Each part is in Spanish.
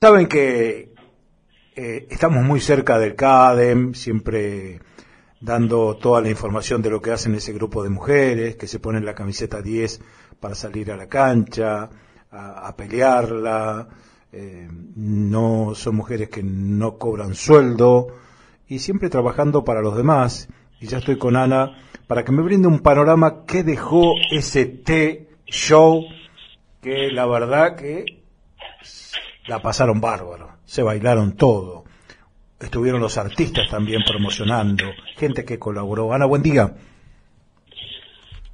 Saben que eh, estamos muy cerca del CADEM, siempre dando toda la información de lo que hacen ese grupo de mujeres, que se ponen la camiseta 10 para salir a la cancha, a, pelearla, eh, no son mujeres que no cobran sueldo y siempre trabajando para los demás. Y ya estoy con Ana para que me brinde un panorama que dejó ese T-Show, que la verdad que la pasaron bárbaro, se bailaron todo. Estuvieron los artistas también promocionando, gente que colaboró. Ana, buen día.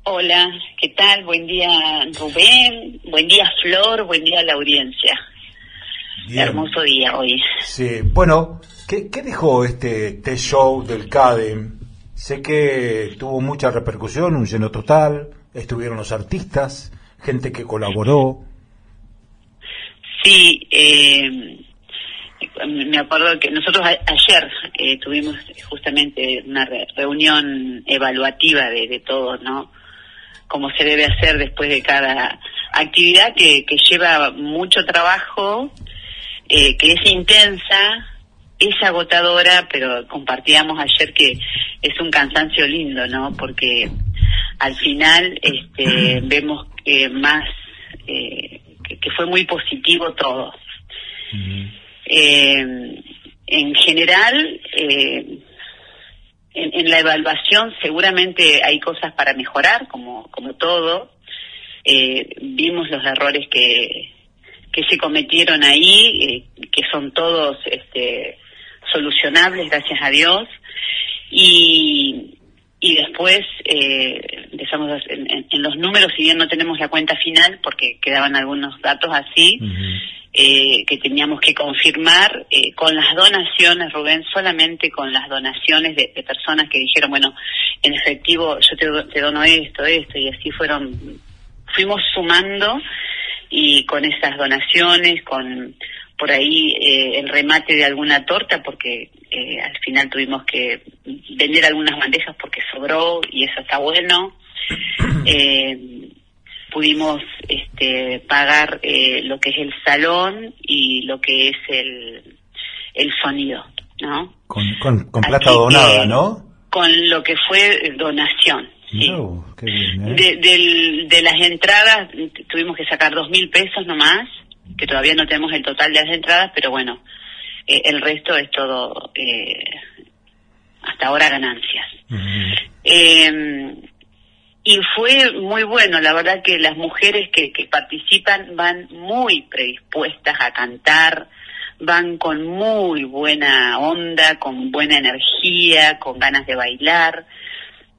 Hola, ¿qué tal? Buen día Rubén, buen día Flor, buen día a la audiencia. Hermoso día hoy. Sí, bueno, ¿qué, dejó este show del CADEM? Sé que tuvo mucha repercusión, un lleno total, estuvieron los artistas, gente que colaboró. Sí, eh, me acuerdo que nosotros ayer eh, tuvimos justamente una reunión evaluativa de, de todos, ¿no? Como se debe hacer después de cada actividad que, que lleva mucho trabajo, eh, que es intensa, es agotadora, pero compartíamos ayer que es un cansancio lindo, ¿no? Porque al final este, vemos que más eh, que, fue muy positivo todo. Eh, en general, eh, en, la evaluación seguramente hay cosas para mejorar, como, como todo. Eh, vimos los errores que, que se cometieron ahí, que son todos este, solucionables, gracias a Dios. Y, y después eh, empezamos en, los números, si bien no tenemos la cuenta final, porque quedaban algunos datos así, eh, que teníamos que confirmar eh, con las donaciones, Rubén, solamente con las donaciones de, personas que dijeron, bueno, en efectivo yo te, te dono esto, esto, y así fueron, fuimos sumando y con esas donaciones, con por ahí eh, el remate de alguna torta porque eh, al final tuvimos que vender algunas bandejas porque sobró y eso está bueno. Eh, pudimos este, pagar lo que es el salón y lo que es el, el sonido, ¿no? Con, con, plata donada, ¿no? Con lo que fue donación. Sí. de, de las entradas tuvimos que sacar dos mil pesos nomás que todavía no tenemos el total de las entradas, pero bueno, eh, el resto es todo eh, hasta ahora ganancias. Em, y fue muy bueno, la verdad que las mujeres que, que participan van muy predispuestas a cantar, van con muy buena onda, con buena energía, con ganas de bailar.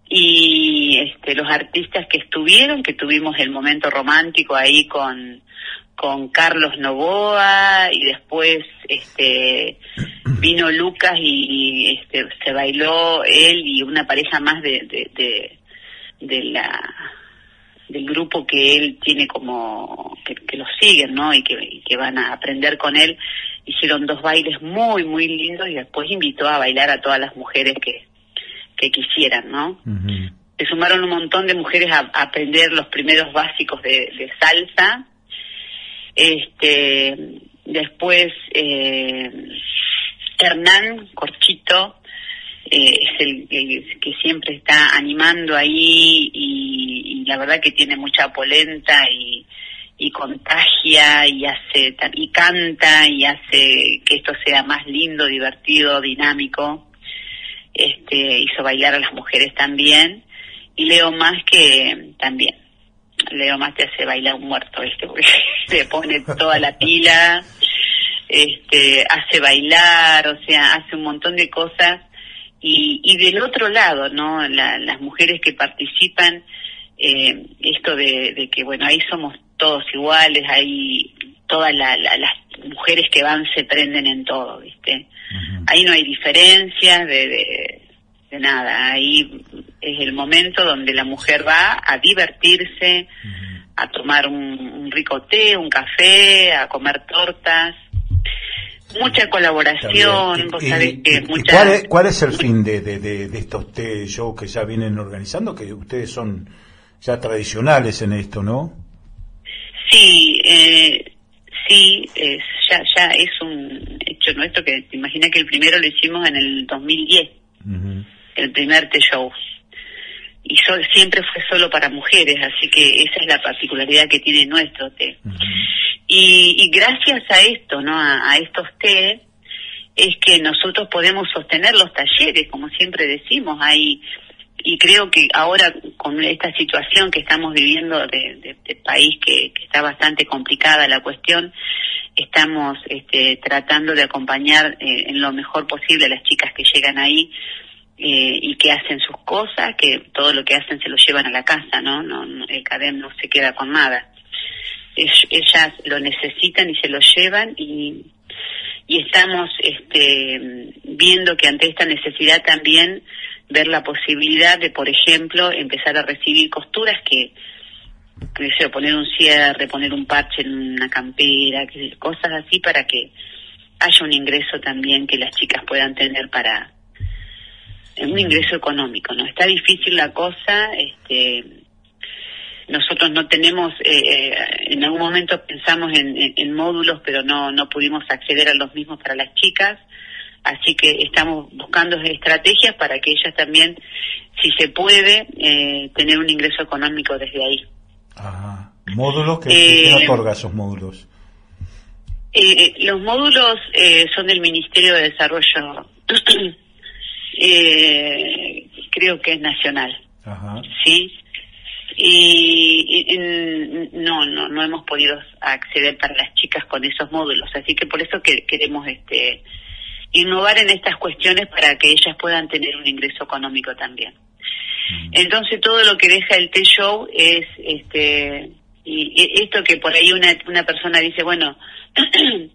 Y este, los artistas que estuvieron, que tuvimos el momento romántico ahí con, con Carlos Novoa y después este vino Lucas y, este se bailó él y una pareja más de, de, la del grupo que él tiene como que, que lo siguen no y que, que van a aprender con él. Hicieron dos bailes muy muy lindos y después invitó a bailar a todas las mujeres que que quisieran no se sumaron un montón de mujeres a, aprender los primeros básicos de salsa este, después, eh, Hernán Corchito, eh, es el, que siempre está animando ahí y, la verdad que tiene mucha polenta y, y contagia y hace y canta y hace que esto sea más lindo, divertido, dinámico. Este hizo bailar a las mujeres también y Leo más que también Leo más te hace bailar un muerto, este Porque se pone toda la pila, este, hace bailar, o sea, hace un montón de cosas. Y, y del otro lado, ¿no? las mujeres que participan, eh, esto de, que, bueno, ahí somos todos iguales, ahí todas las mujeres que van se prenden en todo, ¿viste? Ahí no hay diferencias de, de nada, ahí es el momento donde la mujer va a divertirse, a tomar un, rico té, un café, a comer tortas. Mucha colaboración, vos sabés que mucha... ¿cuál, es, el fin de, de, estos té shows que ya vienen organizando? Que ustedes son ya tradicionales en esto, ¿no? Sí, eh, sí, es, ya, ya es un hecho nuestro que imagina que el primero lo hicimos en el 2010, el primer T-Show. Y siempre fue solo para mujeres, así que esa es la particularidad que tiene nuestro té. y, gracias a esto, ¿no? A, estos té, es que nosotros podemos sostener los talleres, como siempre decimos, hay y creo que ahora con esta situación que estamos viviendo de, país que, está bastante complicada la cuestión, estamos este, tratando de acompañar eh, en lo mejor posible a las chicas que llegan ahí eh, y que hacen sus cosas, que todo lo que hacen se lo llevan a la casa, ¿no? no, el CADEM no se queda con nada. ellas lo necesitan y se lo llevan y, y estamos este, viendo que ante esta necesidad también ver la posibilidad de, por ejemplo, empezar a recibir costuras que, que poner un cierre, poner un parche en una campera, cosas así para que haya un ingreso también que las chicas puedan tener para un ingreso económico, ¿no? Está difícil la cosa, este, nosotros no tenemos, eh, eh, en algún momento pensamos en, en, módulos, pero no, no pudimos acceder a los mismos para las chicas. Así que estamos buscando estrategias para que ellas también, si se puede, eh, tener un ingreso económico desde ahí. Ajá. ¿Módulos? ¿Qué, eh, otorga esos módulos? Eh, los módulos son del Ministerio de Desarrollo, creo que es nacional. Ajá. ¿Sí? Y, no, no, no hemos podido acceder para las chicas con esos módulos, así que por eso que queremos este innovar en estas cuestiones para que ellas puedan tener un ingreso económico también. Mm. Entonces todo lo que deja el T-Show es este y esto que por ahí una, una persona dice, bueno,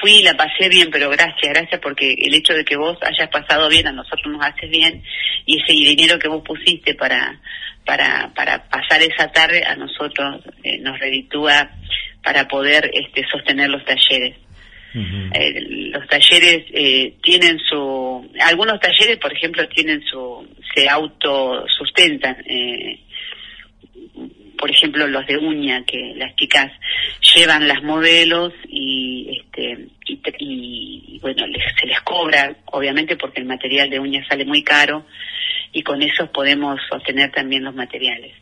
fui y la pasé bien, pero gracias, gracias porque el hecho de que vos hayas pasado bien a nosotros nos hace bien y ese dinero que vos pusiste para para para pasar esa tarde a nosotros eh, nos reditúa para poder este sostener los talleres. Eh, los talleres eh, tienen su, algunos talleres, por ejemplo, tienen su, se autosustentan. Eh, por ejemplo, los de uña, que las chicas llevan las modelos y, este, y, bueno, se les cobra, obviamente, porque el material de uña sale muy caro y con eso podemos sostener también los materiales.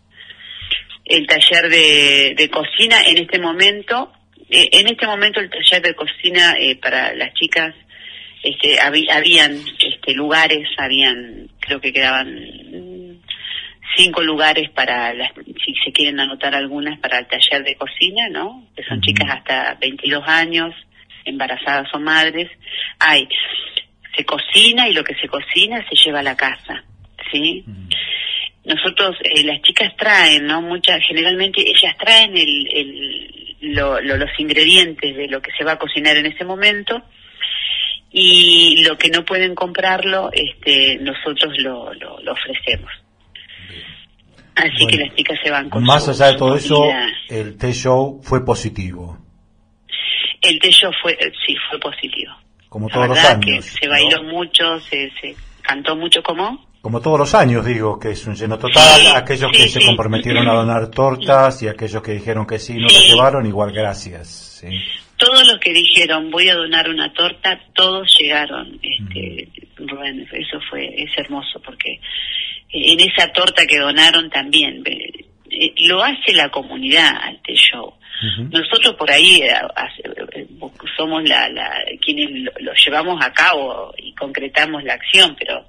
El taller de, de cocina en este momento eh, en este momento el taller de cocina eh, para las chicas este, habían este, lugares, habían, creo que quedaban cinco lugares para, las, si se quieren anotar algunas, para el taller de cocina, ¿no? Que son chicas hasta 22 años, embarazadas o madres. Hay, se cocina y lo que se cocina se lleva a la casa, ¿sí? Nosotros, eh, las chicas traen, ¿no? Muchas, generalmente ellas traen el los ingredientes de lo que se va a cocinar en ese momento y lo que no pueden comprarlo, este, nosotros lo, lo, ofrecemos. Así que las chicas se van con Más allá de todo eso, el T-Show fue positivo. El T-Show fue, sí, fue positivo. Como todos los años. se bailó mucho, se, se cantó mucho, como como todos los años digo que es un lleno total, aquellos que se comprometieron a donar tortas y aquellos que dijeron que sí no la llevaron, igual gracias. Todos los que dijeron voy a donar una torta, todos llegaron. Este, Rubén, eso fue es hermoso porque en esa torta que donaron también eh, lo hace la comunidad ante show. Nosotros por ahí eh, eh, somos la, la quienes lo, llevamos a cabo y concretamos la acción, pero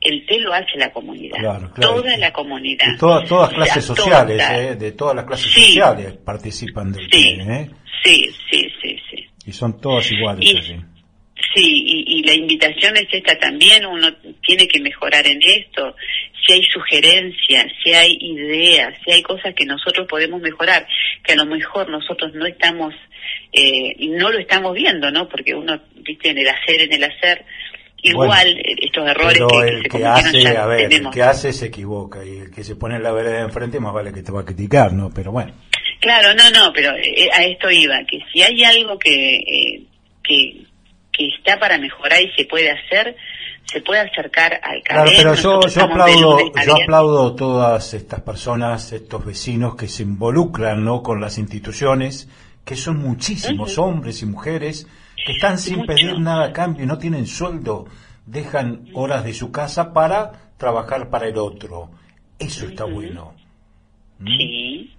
el té lo hace la comunidad, toda la comunidad. todas, todas clases sociales, eh, de todas las clases sociales participan del té. ¿eh? Sí, sí, sí, sí. Y son todas iguales. Y, Sí, y, la invitación es esta también, uno tiene que mejorar en esto, si hay sugerencias, si hay ideas, si hay cosas que nosotros podemos mejorar, que a lo mejor nosotros no estamos, eh, no lo estamos viendo, ¿no? Porque uno, viste, en el hacer, en el hacer, igual eh, estos errores que, el que, hace, a ver, el que hace se equivoca y el que se pone la vereda enfrente más vale que te va a criticar, ¿no? Pero bueno. Claro, no, no, pero eh, a esto iba, que si hay algo que, que que está para mejorar y se puede hacer, se puede acercar al Claro, pero yo, yo aplaudo, yo aplaudo todas estas personas, estos vecinos que se involucran ¿no? con las instituciones, que son muchísimos hombres y mujeres que están sin pedir nada a cambio y no tienen sueldo, dejan horas de su casa para trabajar para el otro. Eso está bueno. ¿Mm? Sí.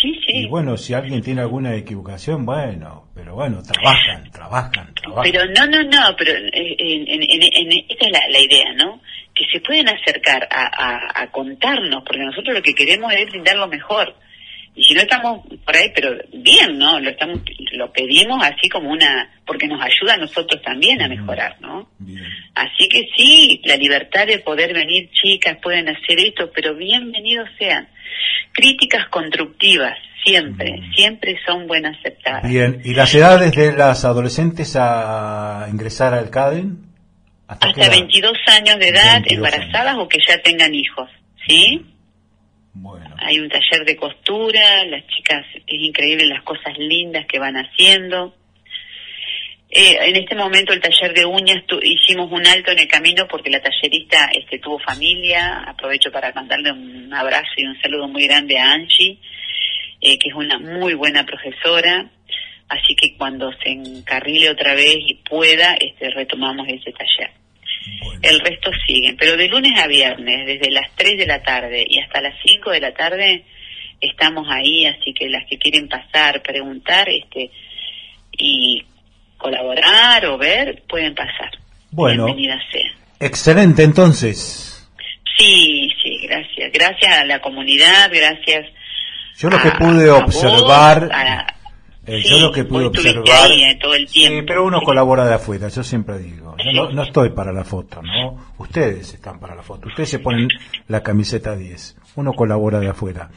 Sí, sí. Y bueno, si alguien tiene alguna equivocación, bueno, pero bueno, trabajan, trabajan, trabajan. Pero no, no, no, pero en, en, esta es la, idea, ¿no? Que se pueden acercar a, a, contarnos, porque nosotros lo que queremos es brindar lo mejor. Y si no estamos por ahí, pero bien, ¿no? Lo estamos lo pedimos así como una porque nos ayuda a nosotros también a mejorar, ¿no? Así que sí, la libertad de poder venir, chicas, pueden hacer esto, pero bienvenidos sean. Críticas constructivas, siempre, siempre son buenas aceptadas. Bien, ¿y las edades de las adolescentes a ingresar al CADEN? Hasta, 22 años de edad, embarazadas o que ya tengan hijos, ¿sí? Bueno. Hay un taller de costura, las chicas, es increíble las cosas lindas que van haciendo. Eh, en este momento el taller de uñas hicimos un alto en el camino porque la tallerista este, tuvo familia. Aprovecho para mandarle un abrazo y un saludo muy grande a Angie, eh, que es una muy buena profesora. Así que cuando se encarrile otra vez y pueda, este, retomamos ese taller. El resto siguen, pero de lunes a viernes, desde las 3 de la tarde y hasta las 5 de la tarde, estamos ahí, así que las que quieren pasar, preguntar, este, y colaborar o ver, pueden pasar. Bueno, Bienvenida sea. Excelente, entonces. Sí, sí, gracias. Gracias a la comunidad, gracias. Yo lo que pude observar. Eh, yo lo que pude observar. Eh, todo el tiempo. Sí, pero uno colabora de afuera, yo siempre digo. Yo no, estoy para la foto, ¿no? Ustedes están para la foto. Ustedes se ponen la camiseta 10. Uno colabora de afuera.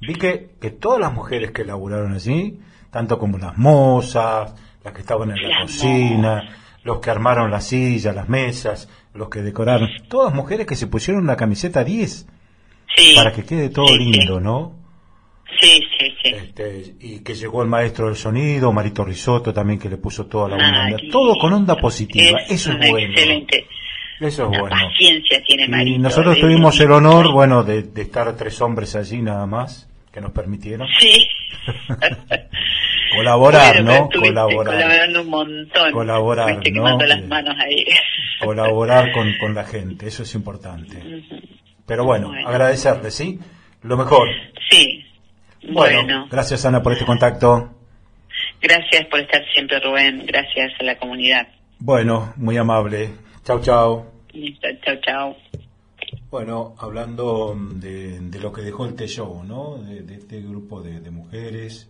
Vi que, que todas las mujeres que laburaron allí, tanto como las mozas, las que estaban en la cocina, los que armaron las sillas, las mesas, los que decoraron, todas mujeres que se pusieron la camiseta 10 para que quede todo lindo, ¿no? Sí, sí, sí. Este, y que llegó el maestro del sonido, Marito Risotto también que le puso toda la onda, todo con onda positiva, eso es bueno. Excelente. Eso es bueno. Paciencia tiene Marito. Y nosotros tuvimos el honor, bueno, de, de estar tres hombres allí nada más, que nos permitieron. Sí. Colaborar, ¿no? Colaborar. Colaborando un montón. Colaborar, ¿no? las manos ahí. Colaborar con, con la gente, eso es importante. Pero bueno, agradecerle, ¿sí? Lo mejor. Sí. Bueno, Gracias, Ana, por este contacto. Gracias por estar siempre, Rubén. Gracias a la comunidad. Bueno, muy amable. Chau, chau. Chau, chau. Bueno, hablando de, de, lo que dejó el T-Show, ¿no? De, de, este grupo de, de mujeres